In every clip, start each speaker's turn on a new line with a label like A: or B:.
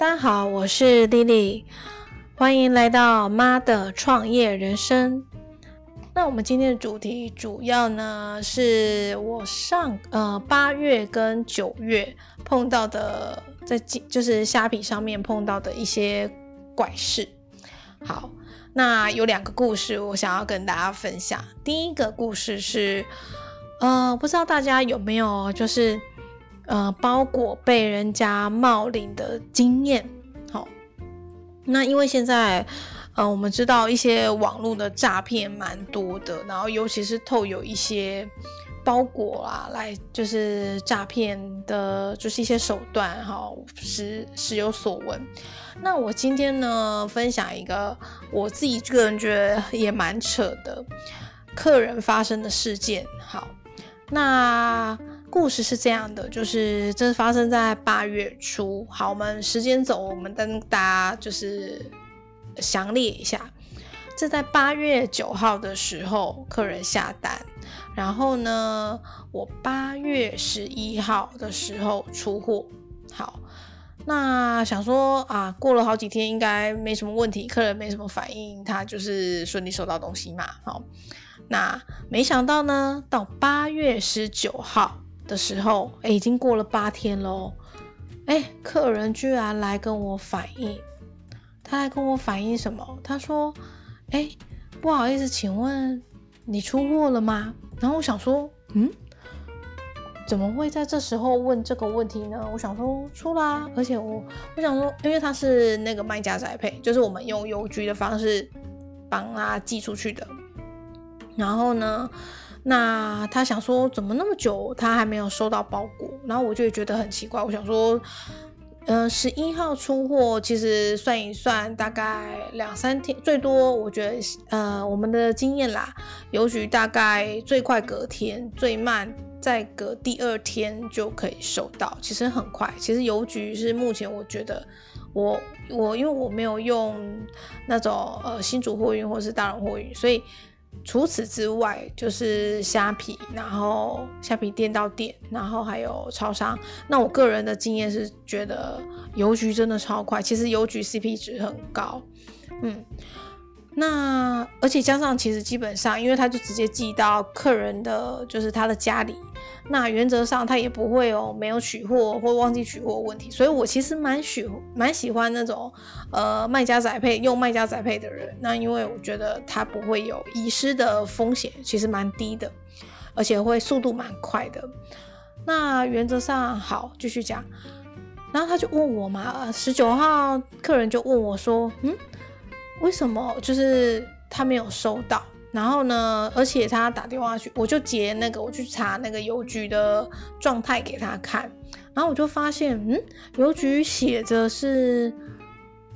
A: 大家好，我是莉莉，欢迎来到妈的创业人生。那我们今天的主题主要呢，是我上呃八月跟九月碰到的，在就是虾皮上面碰到的一些怪事。好，那有两个故事我想要跟大家分享。第一个故事是，呃，不知道大家有没有就是。呃，包裹被人家冒领的经验，好，那因为现在，呃，我们知道一些网络的诈骗蛮多的，然后尤其是透有一些包裹啊，来就是诈骗的，就是一些手段，哈，时时有所闻。那我今天呢，分享一个我自己个人觉得也蛮扯的客人发生的事件，好，那。故事是这样的，就是这是发生在八月初。好，我们时间走，我们跟大家就是详列一下。这在八月九号的时候，客人下单，然后呢，我八月十一号的时候出货。好，那想说啊，过了好几天，应该没什么问题，客人没什么反应，他就是顺利收到东西嘛。好，那没想到呢，到八月十九号。的时候，哎，已经过了八天喽，哎，客人居然来跟我反映，他来跟我反映什么？他说，哎，不好意思，请问你出货了吗？然后我想说，嗯，怎么会在这时候问这个问题呢？我想说出啦，而且我我想说，因为他是那个卖家宅配，就是我们用邮局的方式帮他寄出去的，然后呢？那他想说，怎么那么久他还没有收到包裹？然后我就觉得很奇怪。我想说，嗯，十一号出货，其实算一算，大概两三天，最多我觉得，呃，我们的经验啦，邮局大概最快隔天，最慢再隔第二天就可以收到，其实很快。其实邮局是目前我觉得，我我因为我没有用那种呃新竹货运或是大龙货运，所以。除此之外，就是虾皮，然后虾皮店到店，然后还有超商。那我个人的经验是觉得邮局真的超快，其实邮局 CP 值很高，嗯。那而且加上，其实基本上，因为他就直接寄到客人的就是他的家里，那原则上他也不会有没有取货或忘记取货问题。所以我其实蛮喜蛮喜欢那种呃卖家宅配用卖家宅配的人。那因为我觉得他不会有遗失的风险，其实蛮低的，而且会速度蛮快的。那原则上好，继续讲。然后他就问我嘛，十九号客人就问我说，嗯。为什么就是他没有收到？然后呢？而且他打电话去，我就截那个，我去查那个邮局的状态给他看。然后我就发现，嗯，邮局写着是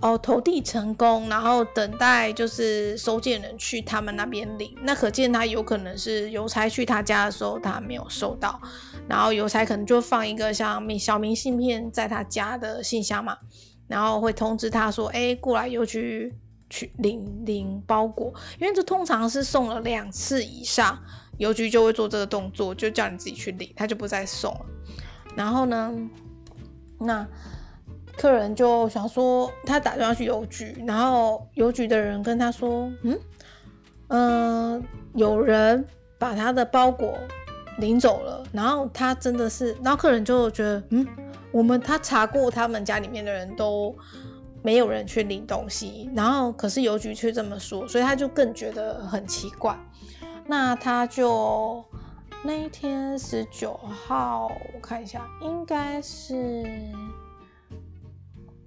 A: 哦投递成功，然后等待就是收件人去他们那边领。那可见他有可能是邮差去他家的时候他没有收到，然后邮差可能就放一个像明小明信片在他家的信箱嘛，然后会通知他说，哎，过来邮局。去领领包裹，因为这通常是送了两次以上，邮局就会做这个动作，就叫你自己去领，他就不再送了。然后呢，那客人就想说，他打电话去邮局，然后邮局的人跟他说，嗯嗯，有人把他的包裹领走了。然后他真的是，然后客人就觉得，嗯，我们他查过他们家里面的人都。没有人去领东西，然后可是邮局却这么说，所以他就更觉得很奇怪。那他就那一天十九号，我看一下，应该是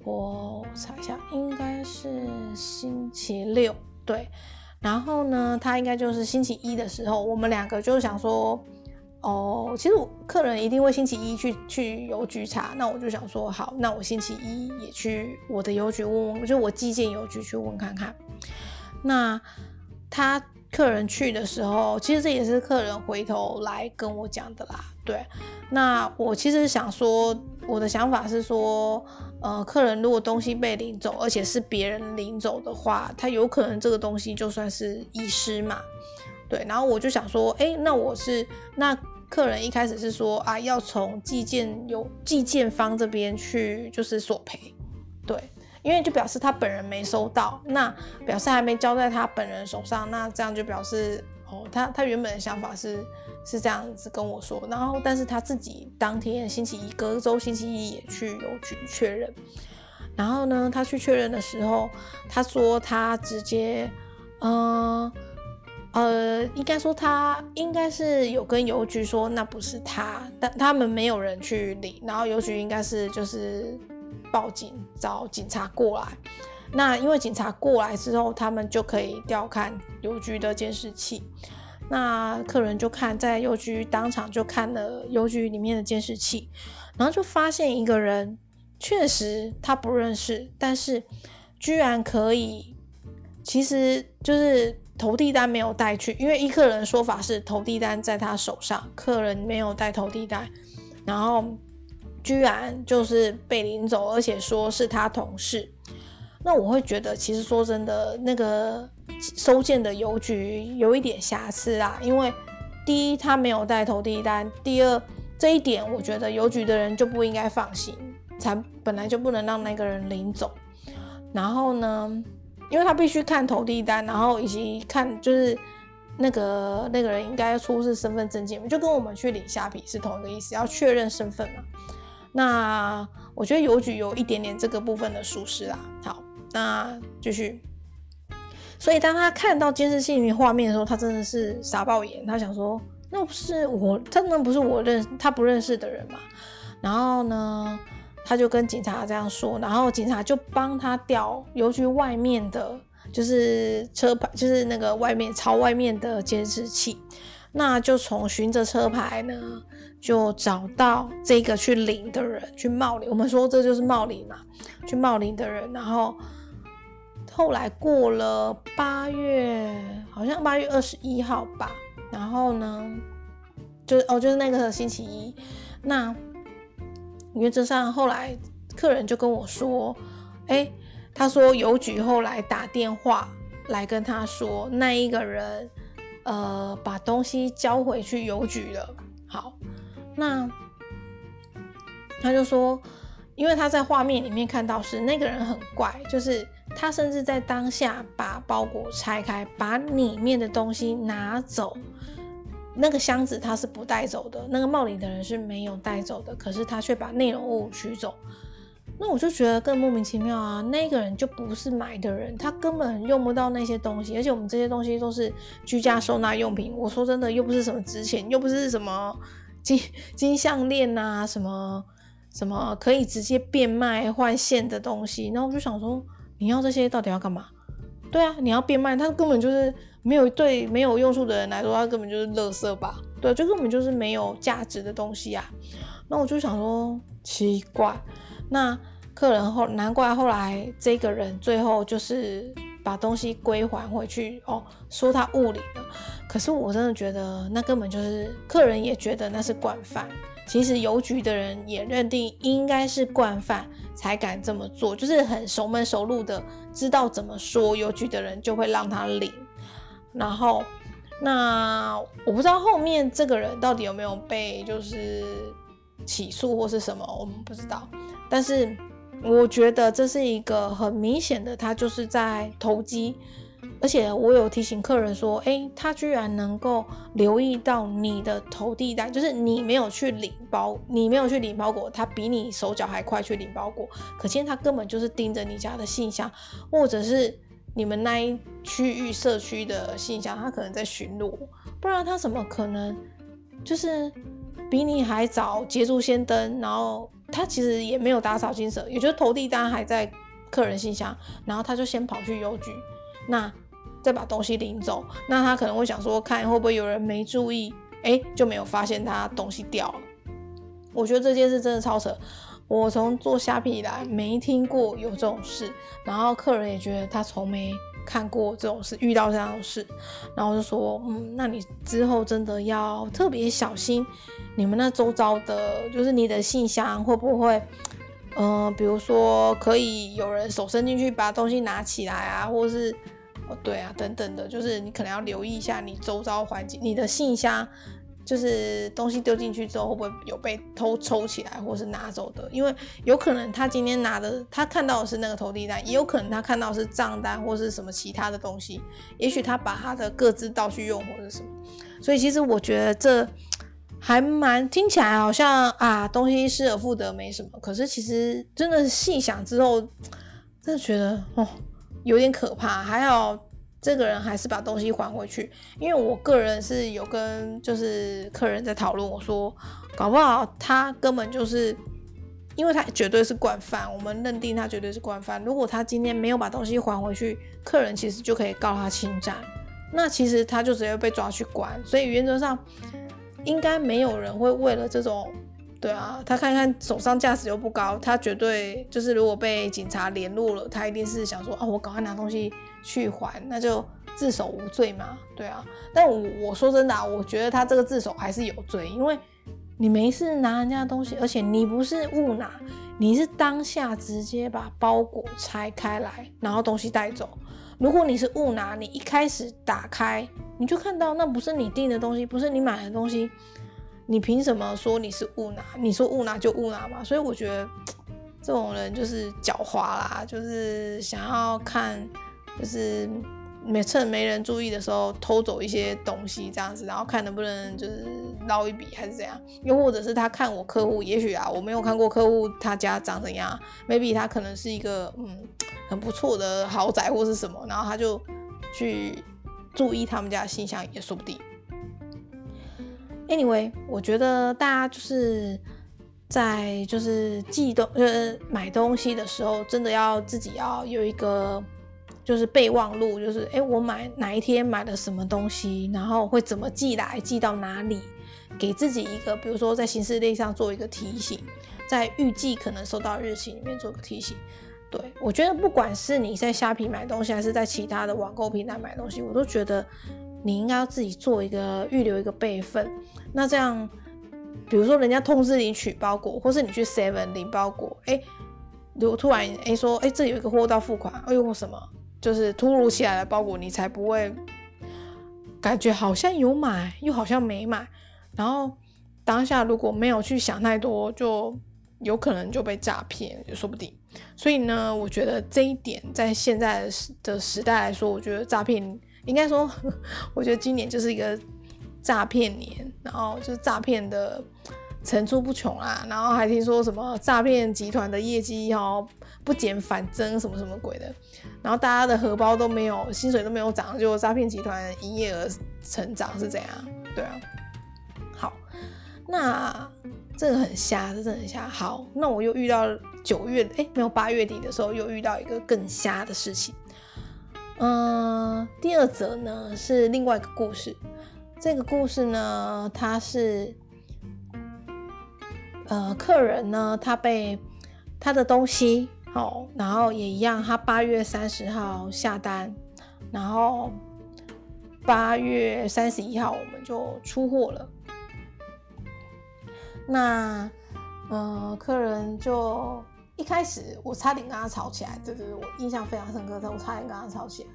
A: 我查一下，应该是星期六，对。然后呢，他应该就是星期一的时候，我们两个就想说。哦，其实我客人一定会星期一去去邮局查，那我就想说好，那我星期一也去我的邮局问问，就我寄件邮局去问看看。那他客人去的时候，其实这也是客人回头来跟我讲的啦。对，那我其实想说，我的想法是说，呃，客人如果东西被领走，而且是别人领走的话，他有可能这个东西就算是遗失嘛。对，然后我就想说，哎，那我是那客人一开始是说啊，要从寄件有寄件方这边去就是索赔，对，因为就表示他本人没收到，那表示还没交在他本人手上，那这样就表示哦，他他原本的想法是是这样子跟我说，然后但是他自己当天星期一隔周星期一也去邮局确认，然后呢，他去确认的时候，他说他直接，嗯。呃应该说他应该是有跟邮局说那不是他，但他们没有人去理，然后邮局应该是就是报警找警察过来。那因为警察过来之后，他们就可以调看邮局的监视器。那客人就看在邮局当场就看了邮局里面的监视器，然后就发现一个人，确实他不认识，但是居然可以，其实就是。投递单没有带去，因为一客人说法是投递单在他手上，客人没有带投递单，然后居然就是被领走，而且说是他同事。那我会觉得，其实说真的，那个收件的邮局有一点瑕疵啊。因为第一，他没有带投递单；第二，这一点我觉得邮局的人就不应该放心，才本来就不能让那个人领走。然后呢？因为他必须看投递单，然后以及看就是那个那个人应该出示身份证件，就跟我们去领虾皮是同一个意思，要确认身份嘛。那我觉得邮局有一点点这个部分的疏失啦。好，那继续。所以当他看到监视器里面画面的时候，他真的是傻爆眼，他想说那不是我，真的不是我认他不认识的人嘛。然后呢？他就跟警察这样说，然后警察就帮他调邮局外面的，就是车牌，就是那个外面朝外面的监视器，那就从循着车牌呢，就找到这个去领的人，去冒领。我们说这就是冒领嘛，去冒领的人。然后后来过了八月，好像八月二十一号吧，然后呢，就哦，就是那个星期一，那。原则上，后来客人就跟我说：“哎，他说邮局后来打电话来跟他说，那一个人呃把东西交回去邮局了。好，那他就说，因为他在画面里面看到是那个人很怪，就是他甚至在当下把包裹拆开，把里面的东西拿走。”那个箱子他是不带走的，那个冒领的人是没有带走的，可是他却把内容物取走，那我就觉得更莫名其妙啊！那个人就不是买的人，他根本用不到那些东西，而且我们这些东西都是居家收纳用品。我说真的，又不是什么值钱，又不是什么金金项链呐，什么什么可以直接变卖换现的东西。然后我就想说，你要这些到底要干嘛？对啊，你要变卖，他根本就是没有对没有用处的人来说，他根本就是垃圾吧？对，就根本就是没有价值的东西啊。那我就想说，奇怪，那客人后难怪后来这个人最后就是把东西归还回去哦，说他误领了。可是我真的觉得那根本就是客人也觉得那是惯犯。其实邮局的人也认定应该是惯犯才敢这么做，就是很熟门熟路的，知道怎么说邮局的人就会让他领。然后，那我不知道后面这个人到底有没有被就是起诉或是什么，我们不知道。但是我觉得这是一个很明显的，他就是在投机。而且我有提醒客人说，哎，他居然能够留意到你的投递单，就是你没有去领包，你没有去领包裹，他比你手脚还快去领包裹，可见他根本就是盯着你家的信箱，或者是你们那一区域社区的信箱，他可能在巡逻，不然他怎么可能就是比你还早捷足先登？然后他其实也没有打扫金蛇，也就是投递单还在客人信箱，然后他就先跑去邮局，那。再把东西领走，那他可能会想说，看会不会有人没注意，哎，就没有发现他东西掉了。我觉得这件事真的超扯，我从做虾皮以来没听过有这种事，然后客人也觉得他从没看过这种事，遇到这样的事，然后就说，嗯，那你之后真的要特别小心，你们那周遭的，就是你的信箱会不会，嗯，比如说可以有人手伸进去把东西拿起来啊，或是。哦，对啊，等等的，就是你可能要留意一下你周遭环境，你的信箱就是东西丢进去之后会不会有被偷抽起来或是拿走的？因为有可能他今天拿的，他看到的是那个投递单，也有可能他看到是账单或是什么其他的东西。也许他把他的各自道具用或者什么。所以其实我觉得这还蛮听起来好像啊，东西失而复得没什么。可是其实真的细想之后，真的觉得哦，有点可怕。还好。这个人还是把东西还回去，因为我个人是有跟就是客人在讨论，我说搞不好他根本就是，因为他绝对是惯犯，我们认定他绝对是惯犯。如果他今天没有把东西还回去，客人其实就可以告他侵占，那其实他就直接被抓去关。所以原则上应该没有人会为了这种，对啊，他看看手上价值又不高，他绝对就是如果被警察联络了，他一定是想说哦，我赶快拿东西。去还那就自首无罪嘛？对啊，但我我说真的啊，我觉得他这个自首还是有罪，因为你没事拿人家的东西，而且你不是误拿，你是当下直接把包裹拆开来，然后东西带走。如果你是误拿，你一开始打开你就看到那不是你订的东西，不是你买的东西，你凭什么说你是误拿？你说误拿就误拿嘛？所以我觉得这种人就是狡猾啦，就是想要看。就是没趁没人注意的时候偷走一些东西这样子，然后看能不能就是捞一笔还是怎样，又或者是他看我客户，也许啊我没有看过客户他家长怎样，maybe 他可能是一个嗯很不错的豪宅或是什么，然后他就去注意他们家的信箱也说不定。Anyway，我觉得大家就是在就是寄东呃买东西的时候，真的要自己要有一个。就是备忘录，就是哎，我买哪一天买了什么东西，然后会怎么寄来，寄到哪里，给自己一个，比如说在行事历上做一个提醒，在预计可能收到日期里面做个提醒。对我觉得，不管是你在虾皮买东西，还是在其他的网购平台买东西，我都觉得你应该要自己做一个预留一个备份。那这样，比如说人家通知你取包裹，或是你去 Seven 领包裹，哎，如果突然哎说哎这有一个货到付款，哎呦什么？就是突如其来的包裹，你才不会感觉好像有买，又好像没买。然后当下如果没有去想太多，就有可能就被诈骗，也说不定。所以呢，我觉得这一点在现在的时代来说，我觉得诈骗应该说，我觉得今年就是一个诈骗年，然后就是诈骗的。层出不穷啊，然后还听说什么诈骗集团的业绩哦不减反增什么什么鬼的，然后大家的荷包都没有，薪水都没有涨，就诈骗集团营业额成长是怎样？对啊，好，那这个很瞎，这真的很瞎。好，那我又遇到九月，哎，没有八月底的时候又遇到一个更瞎的事情。嗯，第二则呢是另外一个故事，这个故事呢它是。呃，客人呢，他被他的东西好，然后也一样，他八月三十号下单，然后八月三十一号我们就出货了。那呃，客人就一开始我差点跟他吵起来，这是我印象非常深刻的，我差点跟他吵起来，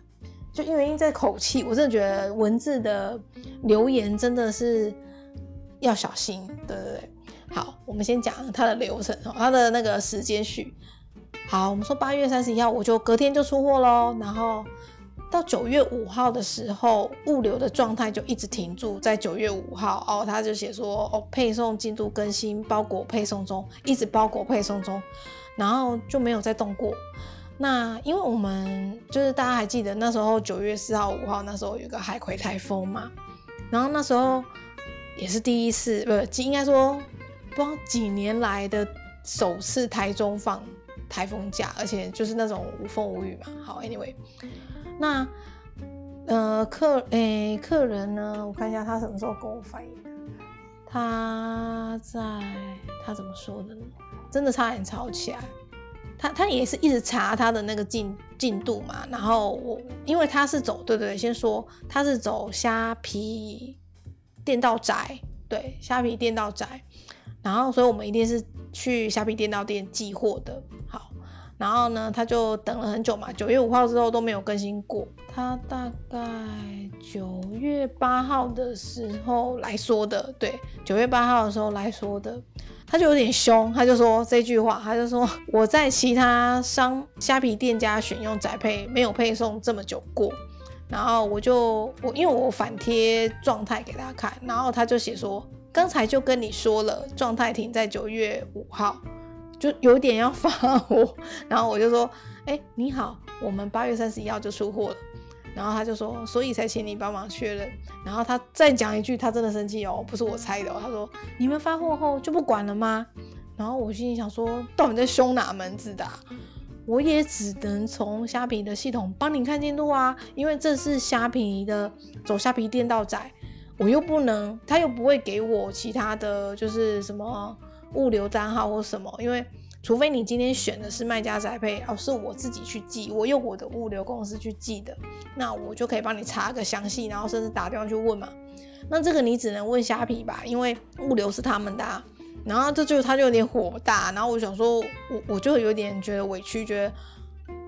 A: 就因为因这口气，我真的觉得文字的留言真的是要小心，对对对。好，我们先讲它的流程哦，它的那个时间序。好，我们说八月三十一号，我就隔天就出货喽。然后到九月五号的时候，物流的状态就一直停住在九月五号哦，他就写说哦，配送进度更新，包裹配送中，一直包裹配送中，然后就没有再动过。那因为我们就是大家还记得那时候九月四号、五号那时候有个海葵台风嘛，然后那时候也是第一次，不，应该说。不知道几年来的首次台中放台风假，而且就是那种无风无雨嘛。好，Anyway，那呃客诶客人呢？我看一下他什么时候跟我反映的。他在他怎么说的呢？真的差点吵起来。他他也是一直查他的那个进进度嘛。然后我因为他是走对对，先说他是走虾皮店到宅，对虾皮店到宅。然后，所以我们一定是去虾皮店到店寄货的。好，然后呢，他就等了很久嘛，九月五号之后都没有更新过。他大概九月八号的时候来说的，对，九月八号的时候来说的，他就有点凶，他就说这句话，他就说我在其他商虾皮店家选用宅配没有配送这么久过。然后我就我因为我反贴状态给他看，然后他就写说刚才就跟你说了，状态停在九月五号。就有点要发火，然后我就说：“哎，你好，我们八月三十一号就出货了。”然后他就说：“所以才请你帮忙确认。”然后他再讲一句，他真的生气哦，不是我猜的哦。他说：“你们发货后就不管了吗？”然后我心里想说：“到底在凶哪门子的？我也只能从虾皮的系统帮你看进度啊，因为这是虾皮的走虾皮店到仔，我又不能，他又不会给我其他的就是什么。”物流单号或什么，因为除非你今天选的是卖家宅配，哦，是我自己去寄，我用我的物流公司去寄的，那我就可以帮你查个详细，然后甚至打电话去问嘛。那这个你只能问虾皮吧，因为物流是他们的。然后这就他就有点火大，然后我想说，我我就有点觉得委屈，觉得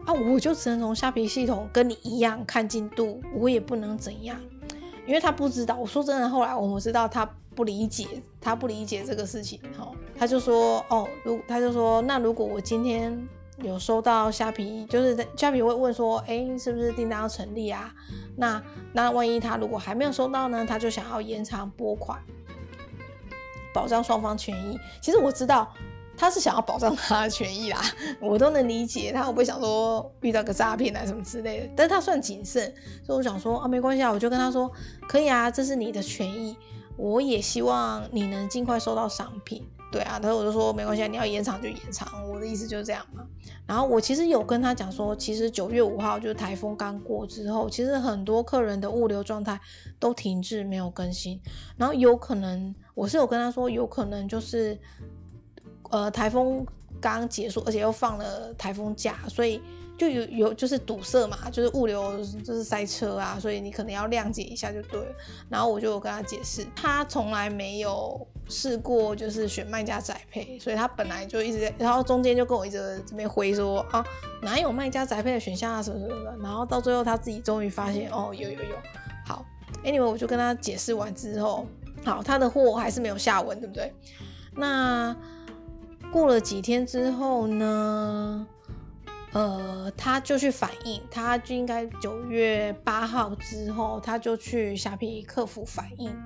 A: 啊，我就只能从虾皮系统跟你一样看进度，我也不能怎样，因为他不知道。我说真的，后来我们知道他。不理解，他不理解这个事情，哈，他就说，哦，如他就说，那如果我今天有收到虾皮，就是虾皮会问说，哎，是不是订单要成立啊？那那万一他如果还没有收到呢？他就想要延长拨款，保障双方权益。其实我知道他是想要保障他的权益啦，我都能理解他会不会想说遇到个诈骗啊什么之类的，但是他算谨慎，所以我想说啊，没关系啊，我就跟他说，可以啊，这是你的权益。我也希望你能尽快收到商品，对啊，然后我就说没关系，你要延长就延长，我的意思就是这样嘛。然后我其实有跟他讲说，其实九月五号就是台风刚过之后，其实很多客人的物流状态都停滞没有更新，然后有可能我是有跟他说，有可能就是呃台风刚结束，而且又放了台风假，所以。就有有就是堵塞嘛，就是物流就是塞车啊，所以你可能要谅解一下就对了。然后我就跟他解释，他从来没有试过就是选卖家宅配，所以他本来就一直在，然后中间就跟我一直这边回说啊，哪有卖家宅配的选项啊什么什么的。然后到最后他自己终于发现哦，有有有。好，anyway 我就跟他解释完之后，好，他的货还是没有下文，对不对？那过了几天之后呢？呃，他就去反映，他就应该九月八号之后，他就去虾皮客服反映，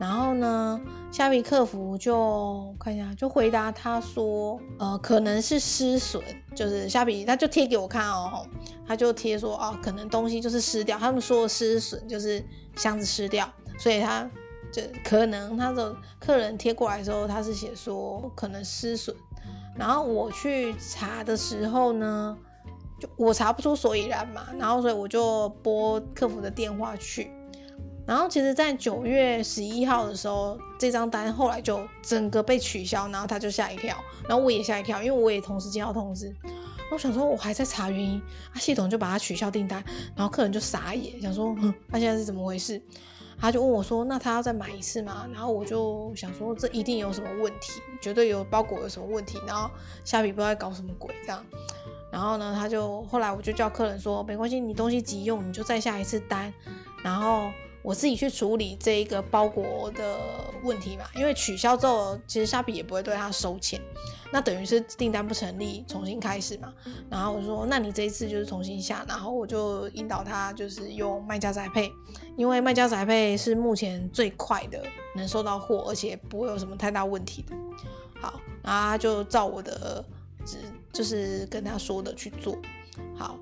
A: 然后呢，虾皮客服就看一下，就回答他说，呃，可能是失损，就是虾皮他就贴给我看哦，他就贴说，哦，可能东西就是湿掉，他们说失损就是箱子湿掉，所以他就可能他的客人贴过来的时候，他是写说可能失损。然后我去查的时候呢，就我查不出所以然嘛，然后所以我就拨客服的电话去，然后其实，在九月十一号的时候，这张单后来就整个被取消，然后他就吓一跳，然后我也吓一跳，因为我也同时接到通知，我想说我还在查原因，啊，系统就把它取消订单，然后客人就傻眼，想说，他现在是怎么回事？他就问我说：“那他要再买一次吗？”然后我就想说：“这一定有什么问题，绝对有包裹有什么问题。”然后虾皮不知道在搞什么鬼这样。然后呢，他就后来我就叫客人说：“没关系，你东西急用，你就再下一次单。”然后。我自己去处理这一个包裹的问题嘛，因为取消之后，其实虾皮也不会对他收钱，那等于是订单不成立，重新开始嘛。然后我说，那你这一次就是重新下，然后我就引导他就是用卖家宅配，因为卖家宅配是目前最快的，能收到货，而且不会有什么太大问题的。好，然后他就照我的指，就是跟他说的去做，好。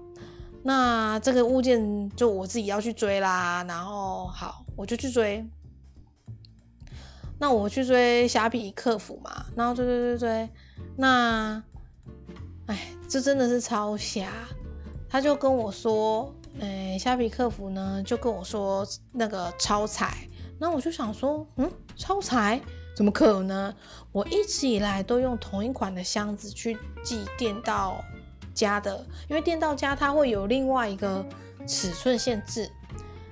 A: 那这个物件就我自己要去追啦，然后好，我就去追。那我去追虾皮客服嘛，然后追追追追，那，哎，这真的是超瞎。他就跟我说，哎，虾皮客服呢就跟我说那个超彩，那我就想说，嗯，超彩怎么可能？我一直以来都用同一款的箱子去寄电到。家的，因为电到家它会有另外一个尺寸限制，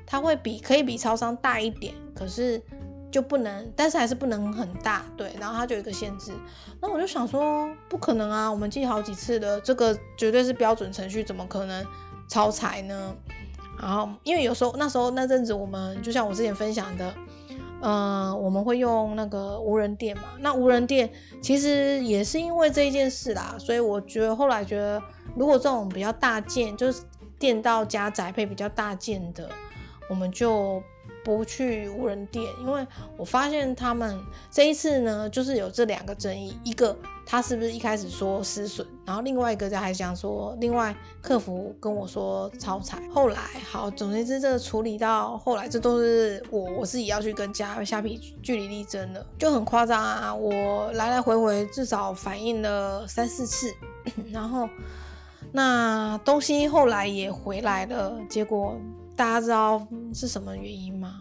A: 它会比可以比超商大一点，可是就不能，但是还是不能很大，对，然后它就有一个限制。那我就想说，不可能啊，我们寄好几次的，这个绝对是标准程序，怎么可能超裁呢？然后因为有时候那时候那阵子我们就像我之前分享的。嗯，我们会用那个无人店嘛？那无人店其实也是因为这一件事啦，所以我觉得后来觉得，如果这种比较大件，就是店到家宅配比较大件的，我们就。不去无人店，因为我发现他们这一次呢，就是有这两个争议，一个他是不是一开始说失损，然后另外一个在还想说，另外客服跟我说超采，后来好，总之这处理到后来，这都是我我自己要去跟家虾皮据理力争的，就很夸张啊，我来来回回至少反映了三四次，然后那东西后来也回来了，结果。大家知道是什么原因吗？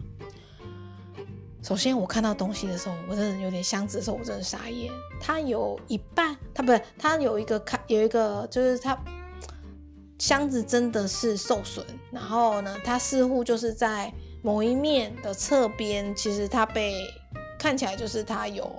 A: 首先，我看到东西的时候，我真的有点箱子的时候，我真的傻眼。它有一半，它不是，它有一个开，有一个就是它箱子真的是受损。然后呢，它似乎就是在某一面的侧边，其实它被看起来就是它有，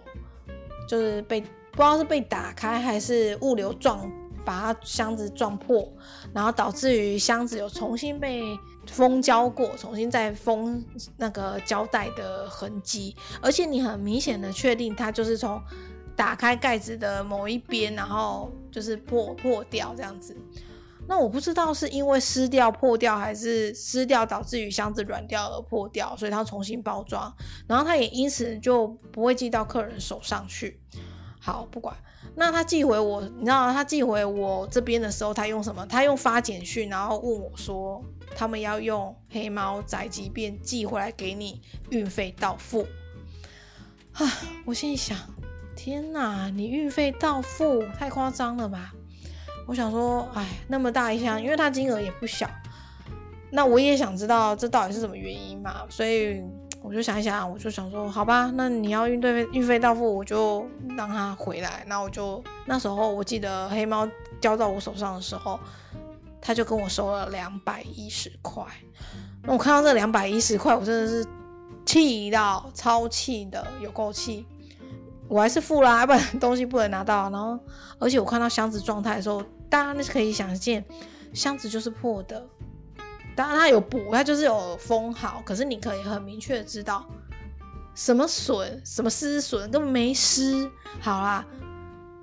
A: 就是被不知道是被打开还是物流撞。把它箱子撞破，然后导致于箱子有重新被封胶过，重新再封那个胶带的痕迹，而且你很明显的确定它就是从打开盖子的某一边，然后就是破破掉这样子。那我不知道是因为撕掉破掉，还是撕掉导致于箱子软掉而破掉，所以它重新包装，然后它也因此就不会寄到客人手上去。好，不管。那他寄回我，你知道他寄回我这边的时候，他用什么？他用发简讯，然后问我说，他们要用黑猫宅急便寄回来给你，运费到付。啊，我心里想，天哪，你运费到付，太夸张了吧？我想说，哎，那么大一箱，因为它金额也不小，那我也想知道这到底是什么原因嘛，所以。我就想一想，我就想说，好吧，那你要运费运费到付，我就让他回来。那我就那时候我记得黑猫交到我手上的时候，他就跟我收了两百一十块。那我看到这两百一十块，我真的是气到超气的，有够气。我还是付啦，不然东西不能拿到。然后，而且我看到箱子状态的时候，大家那是可以想见，箱子就是破的。当然它有补，它就是有封好，可是你可以很明确的知道什么损，什么失损，根本没失。好啦，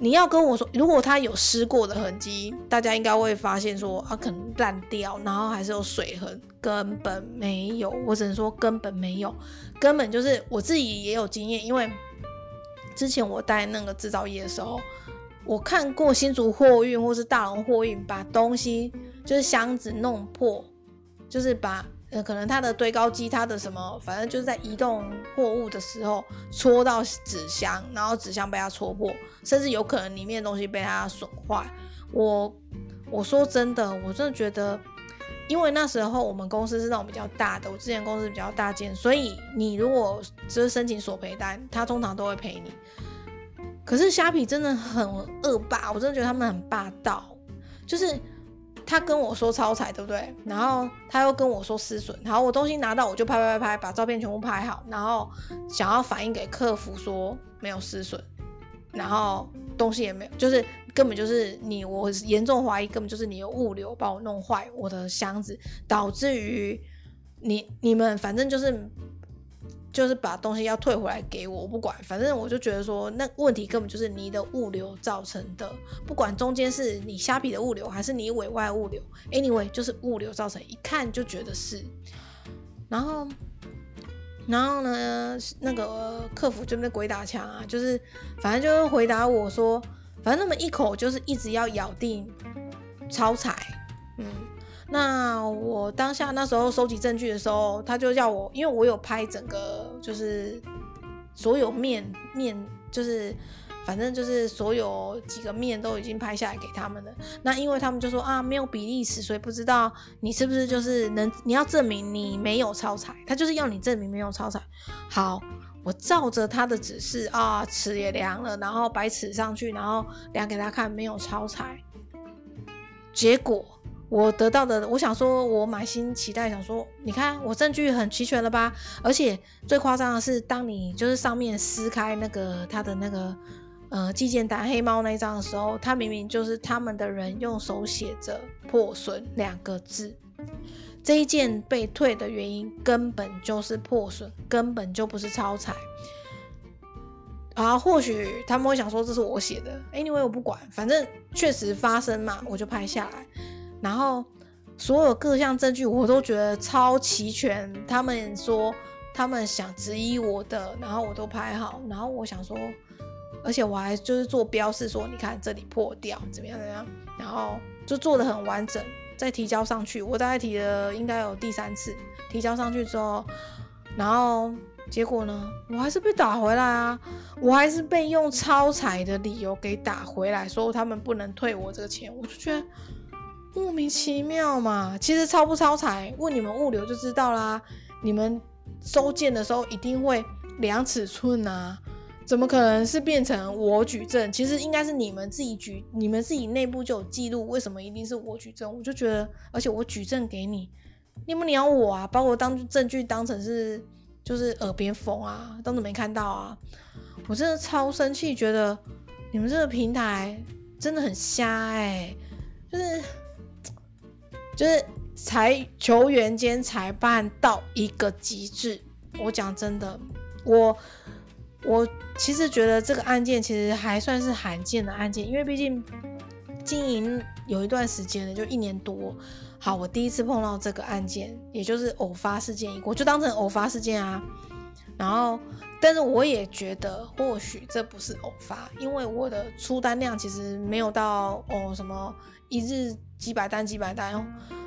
A: 你要跟我说，如果它有失过的痕迹，大家应该会发现说啊，可能烂掉，然后还是有水痕，根本没有。我只能说根本没有，根本就是我自己也有经验，因为之前我带那个制造业的时候，我看过新竹货运或是大龙货运把东西就是箱子弄破。就是把呃，可能它的堆高机，它的什么，反正就是在移动货物的时候戳到纸箱，然后纸箱被它戳破，甚至有可能里面的东西被它损坏。我我说真的，我真的觉得，因为那时候我们公司是那种比较大的，我之前公司比较大件，所以你如果就是申请索赔单，他通常都会赔你。可是虾皮真的很恶霸，我真的觉得他们很霸道，就是。他跟我说超彩，对不对？然后他又跟我说失损，然后，我东西拿到我就拍拍拍拍，把照片全部拍好，然后想要反映给客服说没有失损，然后东西也没有，就是根本就是你，我严重怀疑根本就是你的物流把我弄坏我的箱子，导致于你你们反正就是。就是把东西要退回来给我，我不管，反正我就觉得说，那问题根本就是你的物流造成的，不管中间是你虾皮的物流还是你委外物流，anyway 就是物流造成，一看就觉得是。然后，然后呢，那个客服就那鬼打墙啊，就是反正就是回答我说，反正那么一口就是一直要咬定超彩，嗯。那我当下那时候收集证据的时候，他就叫我，因为我有拍整个，就是所有面面，就是反正就是所有几个面都已经拍下来给他们了。那因为他们就说啊，没有比例尺，所以不知道你是不是就是能，你要证明你没有超裁，他就是要你证明没有超裁。好，我照着他的指示啊，尺也量了，然后摆尺上去，然后量给他看，没有超裁。结果。我得到的，我想说，我满心期待，想说，你看我证据很齐全了吧？而且最夸张的是，当你就是上面撕开那个他的那个呃寄件单黑猫那一张的时候，他明明就是他们的人用手写着“破损”两个字。这一件被退的原因根本就是破损，根本就不是超彩。啊，或许他们会想说这是我写的，Anyway 我不管，反正确实发生嘛，我就拍下来。然后所有各项证据我都觉得超齐全。他们说他们想质疑我的，然后我都拍好。然后我想说，而且我还就是做标示说，你看这里破掉怎么样怎么样，然后就做的很完整。再提交上去，我大概提了应该有第三次提交上去之后，然后结果呢，我还是被打回来啊，我还是被用超采的理由给打回来，说他们不能退我这个钱，我就觉得莫名其妙嘛。其实超不超采，问你们物流就知道啦。你们收件的时候一定会量尺寸啊。怎么可能是变成我举证？其实应该是你们自己举，你们自己内部就有记录。为什么一定是我举证？我就觉得，而且我举证给你，你不鸟我啊？把我当证据当成是就是耳边风啊，当做没看到啊？我真的超生气，觉得你们这个平台真的很瞎哎，就是就是裁球员兼裁判到一个极致。我讲真的，我。我其实觉得这个案件其实还算是罕见的案件，因为毕竟经营有一段时间了，就一年多。好，我第一次碰到这个案件，也就是偶发事件，我就当成偶发事件啊。然后，但是我也觉得或许这不是偶发，因为我的出单量其实没有到哦什么一日几百单几百单哦。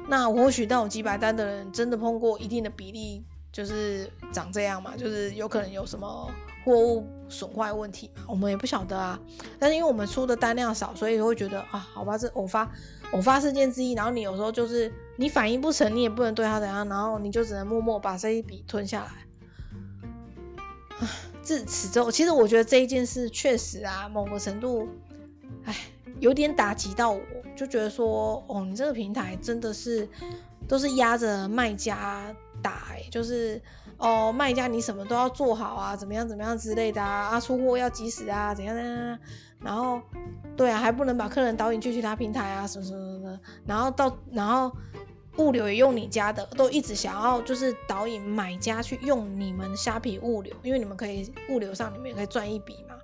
A: 那或许那种几百单的人真的碰过一定的比例，就是长这样嘛，就是有可能有什么。货物损坏问题嘛，我们也不晓得啊。但是因为我们出的单量少，所以会觉得啊，好吧，这偶发偶发事件之一。然后你有时候就是你反应不成，你也不能对他怎样，然后你就只能默默把这一笔吞下来。啊，自此之后，其实我觉得这一件事确实啊，某个程度，哎，有点打击到我，就觉得说，哦，你这个平台真的是都是压着卖家。打哎，就是哦，卖家你什么都要做好啊，怎么样怎么样之类的啊，啊出货要及时啊，怎样怎样，然后对啊，还不能把客人导引去其他平台啊，什么什么什么，然后到然后物流也用你家的，都一直想要就是导引买家去用你们虾皮物流，因为你们可以物流上你们也可以赚一笔嘛。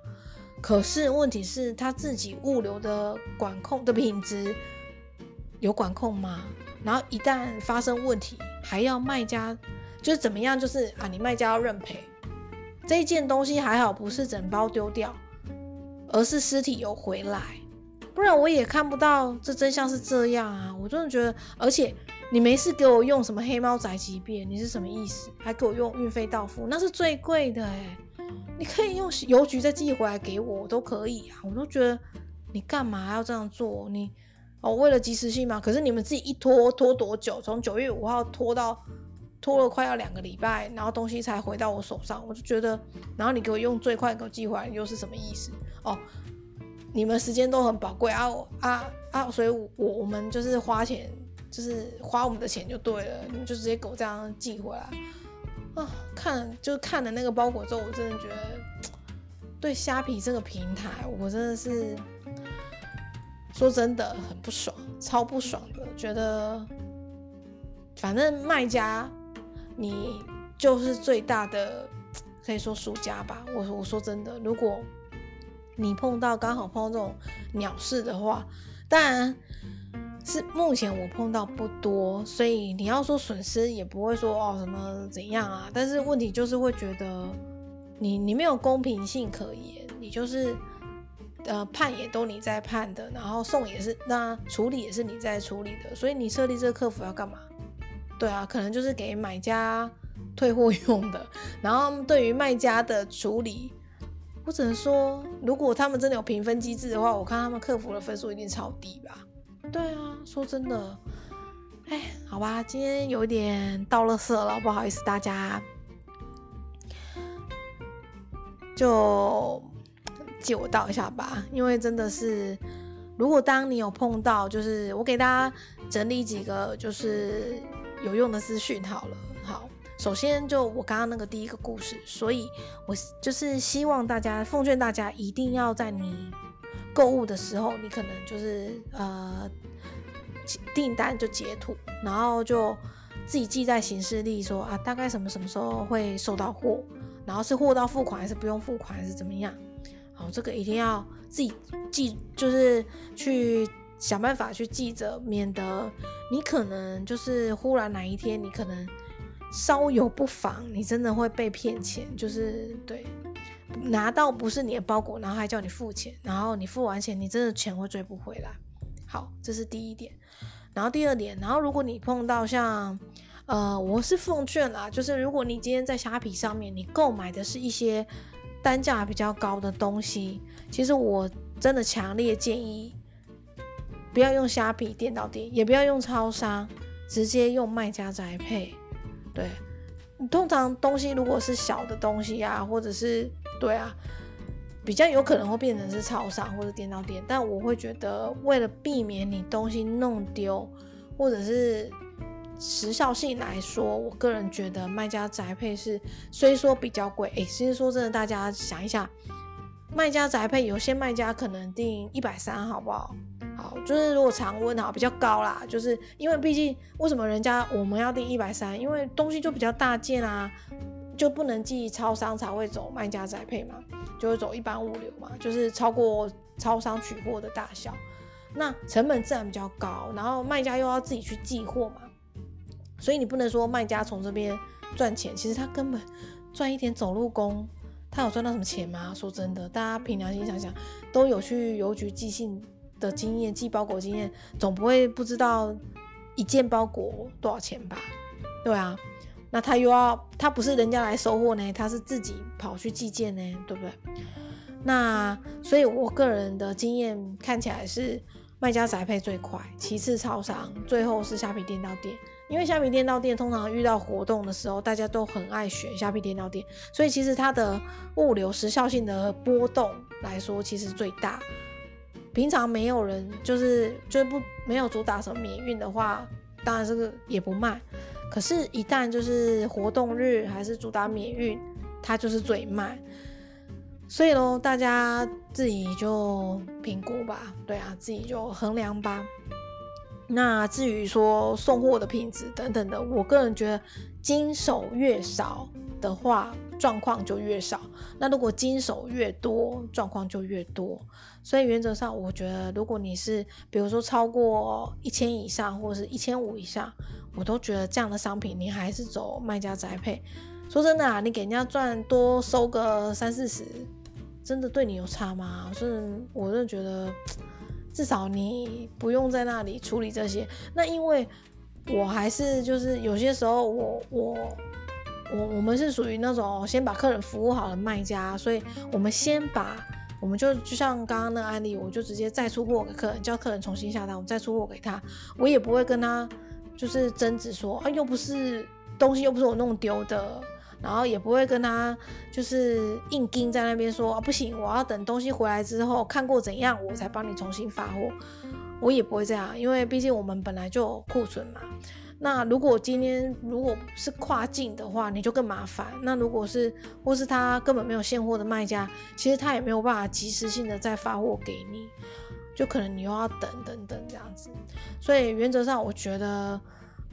A: 可是问题是他自己物流的管控的品质有管控吗？然后一旦发生问题，还要卖家就是怎么样？就是啊，你卖家要认赔。这一件东西还好不是整包丢掉，而是尸体有回来，不然我也看不到这真相是这样啊！我真的觉得，而且你没事给我用什么黑猫宅急便，你是什么意思？还给我用运费到付，那是最贵的哎！你可以用邮局再寄回来给我，都可以啊！我都觉得你干嘛要这样做？你。哦，为了及时性嘛，可是你们自己一拖拖多久？从九月五号拖到拖了快要两个礼拜，然后东西才回到我手上，我就觉得，然后你给我用最快给我寄回来，又是什么意思？哦，你们时间都很宝贵啊啊啊！所以，我我们就是花钱，就是花我们的钱就对了，你们就直接给我这样寄回来啊！看，就看了那个包裹之后，我真的觉得对虾皮这个平台，我真的是。说真的很不爽，超不爽的，觉得反正卖家你就是最大的，可以说输家吧。我我说真的，如果你碰到刚好碰到这种鸟事的话，当然是目前我碰到不多，所以你要说损失也不会说哦什么怎样啊。但是问题就是会觉得你你没有公平性可言，你就是。呃，判也都你在判的，然后送也是，那处理也是你在处理的，所以你设立这个客服要干嘛？对啊，可能就是给买家退货用的。然后对于卖家的处理，我只能说，如果他们真的有评分机制的话，我看他们客服的分数一定超低吧？对啊，说真的，哎，好吧，今天有点到了色了，不好意思大家，就。借我倒一下吧，因为真的是如果当你有碰到，就是我给大家整理几个就是有用的资讯好了。好，首先就我刚刚那个第一个故事，所以我就是希望大家奉劝大家一定要在你购物的时候，你可能就是呃订单就截图，然后就自己记在行事历，说啊大概什么什么时候会收到货，然后是货到付款还是不用付款还是怎么样。好，这个一定要自己记，就是去想办法去记着，免得你可能就是忽然哪一天，你可能稍有不防，你真的会被骗钱。就是对，拿到不是你的包裹，然后还叫你付钱，然后你付完钱，你真的钱会追不回来。好，这是第一点。然后第二点，然后如果你碰到像，呃，我是奉劝啦，就是如果你今天在虾皮上面，你购买的是一些。单价比较高的东西，其实我真的强烈建议不要用虾皮店到店，也不要用超商，直接用卖家宅配。对，通常东西如果是小的东西啊，或者是对啊，比较有可能会变成是超商或者电脑店。但我会觉得，为了避免你东西弄丢，或者是。时效性来说，我个人觉得卖家宅配是虽说比较贵，诶，其实说真的，大家想一下，卖家宅配有些卖家可能定一百三，好不好？好，就是如果常温哈比较高啦，就是因为毕竟为什么人家我们要定一百三？因为东西就比较大件啊，就不能寄超商才会走卖家宅配嘛，就会走一般物流嘛，就是超过超商取货的大小，那成本自然比较高，然后卖家又要自己去寄货嘛。所以你不能说卖家从这边赚钱，其实他根本赚一点走路工，他有赚到什么钱吗？说真的，大家凭良心想想，都有去邮局寄信的经验，寄包裹经验，总不会不知道一件包裹多少钱吧？对啊，那他又要他不是人家来收货呢，他是自己跑去寄件呢，对不对？那所以我个人的经验看起来是卖家宅配最快，其次超商，最后是虾皮店到店。因为虾皮店到店通常遇到活动的时候，大家都很爱选虾皮店到店，所以其实它的物流时效性的波动来说，其实最大。平常没有人就是就是不没有主打什么免运的话，当然这个也不卖。可是，一旦就是活动日还是主打免运，它就是最卖。所以喽，大家自己就评估吧，对啊，自己就衡量吧。那至于说送货的品质等等的，我个人觉得经手越少的话，状况就越少。那如果经手越多，状况就越多。所以原则上，我觉得如果你是比如说超过一千以上，或者是一千五以上，我都觉得这样的商品你还是走卖家宅配。说真的啊，你给人家赚多收个三四十，真的对你有差吗？是，我真的觉得。至少你不用在那里处理这些。那因为我还是就是有些时候我我我我们是属于那种先把客人服务好的卖家，所以我们先把我们就就像刚刚那个案例，我就直接再出货给客人，叫客人重新下单，我再出货给他，我也不会跟他就是争执说啊又不是东西又不是我弄丢的。然后也不会跟他就是硬盯在那边说啊不行，我要等东西回来之后看过怎样我才帮你重新发货，我也不会这样，因为毕竟我们本来就有库存嘛。那如果今天如果是跨境的话，你就更麻烦。那如果是或是他根本没有现货的卖家，其实他也没有办法及时性的再发货给你，就可能你又要等等等这样子。所以原则上我觉得。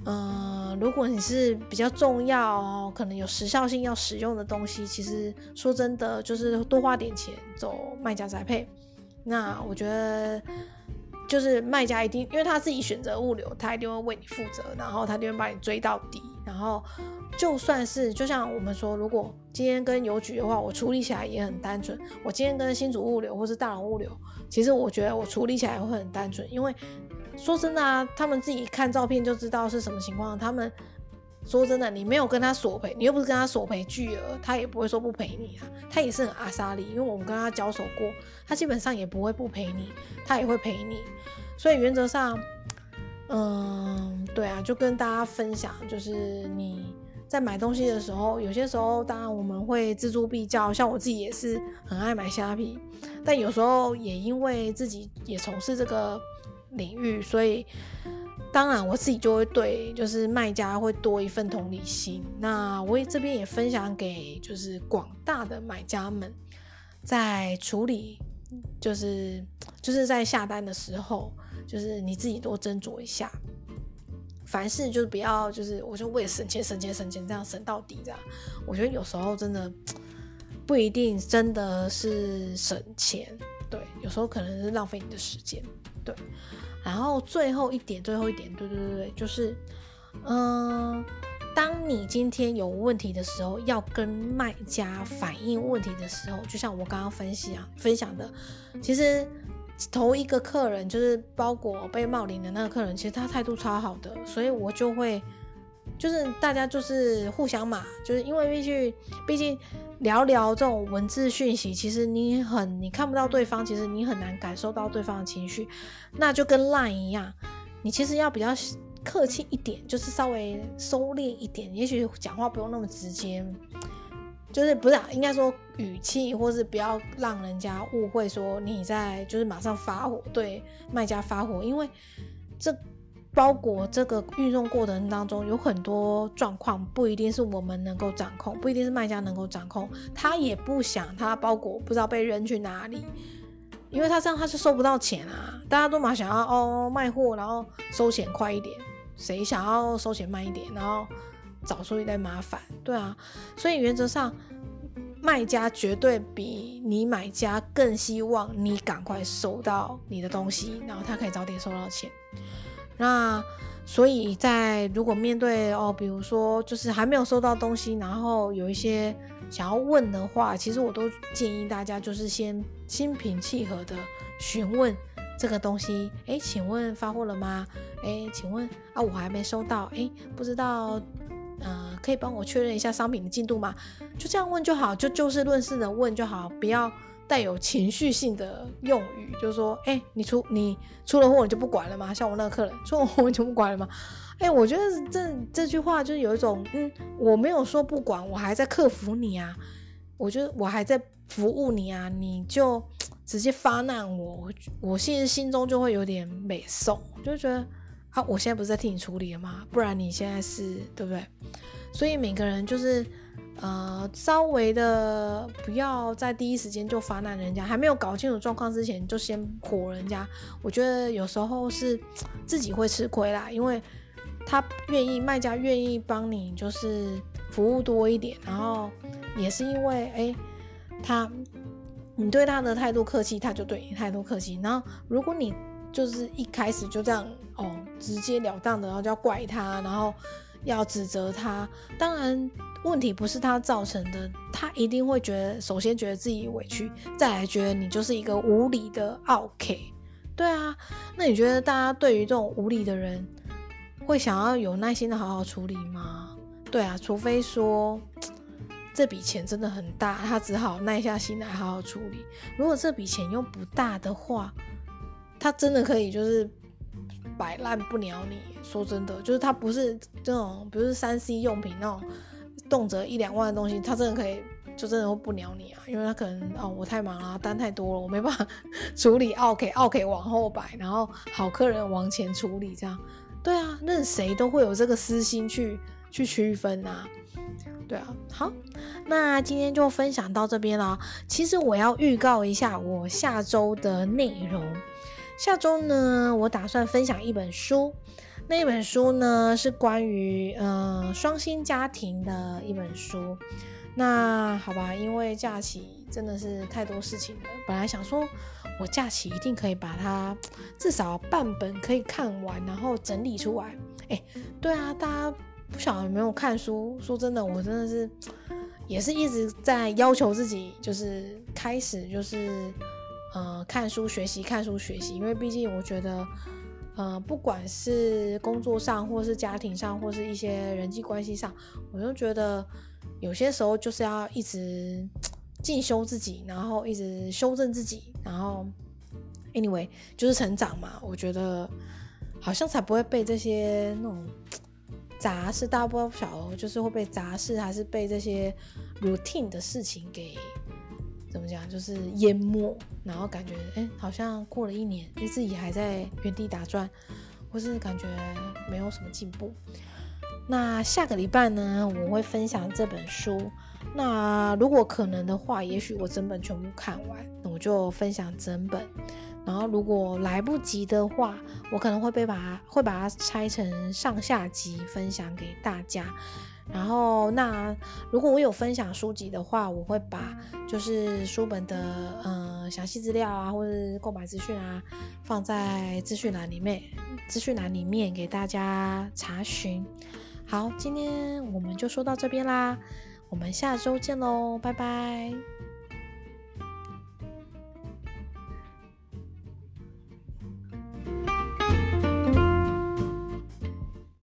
A: 嗯，如果你是比较重要，可能有时效性要使用的东西，其实说真的，就是多花点钱走卖家宅配。那我觉得，就是卖家一定，因为他自己选择物流，他一定会为你负责，然后他就会把你追到底。然后就算是，就像我们说，如果今天跟邮局的话，我处理起来也很单纯。我今天跟新竹物流或是大龙物流，其实我觉得我处理起来会很单纯，因为。说真的啊，他们自己看照片就知道是什么情况。他们说真的，你没有跟他索赔，你又不是跟他索赔巨额，他也不会说不赔你啊。他也是很阿莎利，因为我们跟他交手过，他基本上也不会不赔你，他也会赔你。所以原则上，嗯，对啊，就跟大家分享，就是你在买东西的时候，有些时候当然我们会锱铢必较，像我自己也是很爱买虾皮，但有时候也因为自己也从事这个领域，所以当然我自己就会对就是卖家会多一份同理心。那我也这边也分享给就是广大的买家们，在处理就是就是在下单的时候，就是你自己多斟酌一下。凡事就是不要，就是我就为了省钱、省钱、省钱，这样省到底这样。我觉得有时候真的不一定真的是省钱，对，有时候可能是浪费你的时间，对。然后最后一点，最后一点，对对对对，就是，嗯，当你今天有问题的时候，要跟卖家反映问题的时候，就像我刚刚分析啊分享的，其实。头一个客人就是包裹被冒领的那个客人，其实他态度超好的，所以我就会，就是大家就是互相嘛，就是因为必须，毕竟聊聊这种文字讯息，其实你很你看不到对方，其实你很难感受到对方的情绪，那就跟 Line 一样，你其实要比较客气一点，就是稍微收敛一点，也许讲话不用那么直接。就是不是应该说语气，或是不要让人家误会说你在就是马上发火对卖家发火，因为这包裹这个运送过程当中有很多状况不一定是我们能够掌控，不一定是卖家能够掌控，他也不想他包裹不知道被扔去哪里，因为他这样他是收不到钱啊，大家都嘛想要哦卖货然后收钱快一点，谁想要收钱慢一点，然后。找出一堆麻烦，对啊，所以原则上，卖家绝对比你买家更希望你赶快收到你的东西，然后他可以早点收到钱。那所以在如果面对哦，比如说就是还没有收到东西，然后有一些想要问的话，其实我都建议大家就是先心平气和的询问这个东西。哎，请问发货了吗？哎，请问啊，我还没收到。哎，不知道。呃，可以帮我确认一下商品的进度吗？就这样问就好，就就事论事的问就好，不要带有情绪性的用语，就是说，哎，你出你出了货你就不管了吗？像我那个客人出了货你就不管了吗？哎，我觉得这这句话就是有一种，嗯，我没有说不管，我还在克服你啊，我觉得我还在服务你啊，你就直接发难我，我现在心中就会有点美送，就觉得。啊，我现在不是在替你处理了吗？不然你现在是对不对？所以每个人就是，呃，稍微的不要在第一时间就发难人家，还没有搞清楚状况之前就先火人家。我觉得有时候是自己会吃亏啦，因为他愿意卖家愿意帮你，就是服务多一点，然后也是因为哎，他你对他的态度客气，他就对你态度客气。然后如果你就是一开始就这样哦，直截了当的，然后就要怪他，然后要指责他。当然，问题不是他造成的，他一定会觉得，首先觉得自己委屈，再来觉得你就是一个无理的 OK。对啊，那你觉得大家对于这种无理的人，会想要有耐心的好好处理吗？对啊，除非说这笔钱真的很大，他只好耐下心来好好处理。如果这笔钱又不大的话，他真的可以就是摆烂不鸟你，说真的，就是他不是这种，不是三 C 用品那种动辄一两万的东西，他真的可以就真的会不鸟你啊，因为他可能哦我太忙了，单太多了，我没办法 处理，OK OK 往后摆，然后好客人往前处理这样，对啊，任谁都会有这个私心去去区分啊，对啊，好，那今天就分享到这边了，其实我要预告一下我下周的内容。下周呢，我打算分享一本书，那一本书呢是关于呃双薪家庭的一本书。那好吧，因为假期真的是太多事情了，本来想说我假期一定可以把它至少半本可以看完，然后整理出来。哎，对啊，大家不晓得有没有看书？说真的，我真的是 也是一直在要求自己，就是开始就是。呃，看书学习，看书学习，因为毕竟我觉得，呃，不管是工作上，或是家庭上，或是一些人际关系上，我就觉得有些时候就是要一直进修自己，然后一直修正自己，然后，anyway，就是成长嘛。我觉得好像才不会被这些那种杂事，大不小就是会被杂事还是被这些 routine 的事情给怎么讲，就是淹没，然后感觉哎，好像过了一年，你，自己还在原地打转，或是感觉没有什么进步。那下个礼拜呢，我会分享这本书。那如果可能的话，也许我整本全部看完，那我就分享整本。然后如果来不及的话，我可能会被把会把它拆成上下集分享给大家。然后那如果我有分享书籍的话，我会把就是书本的呃详细资料啊，或者是购买资讯啊，放在资讯栏里面，资讯栏里面给大家查询。好，今天我们就说到这边啦，我们下周见喽，拜拜。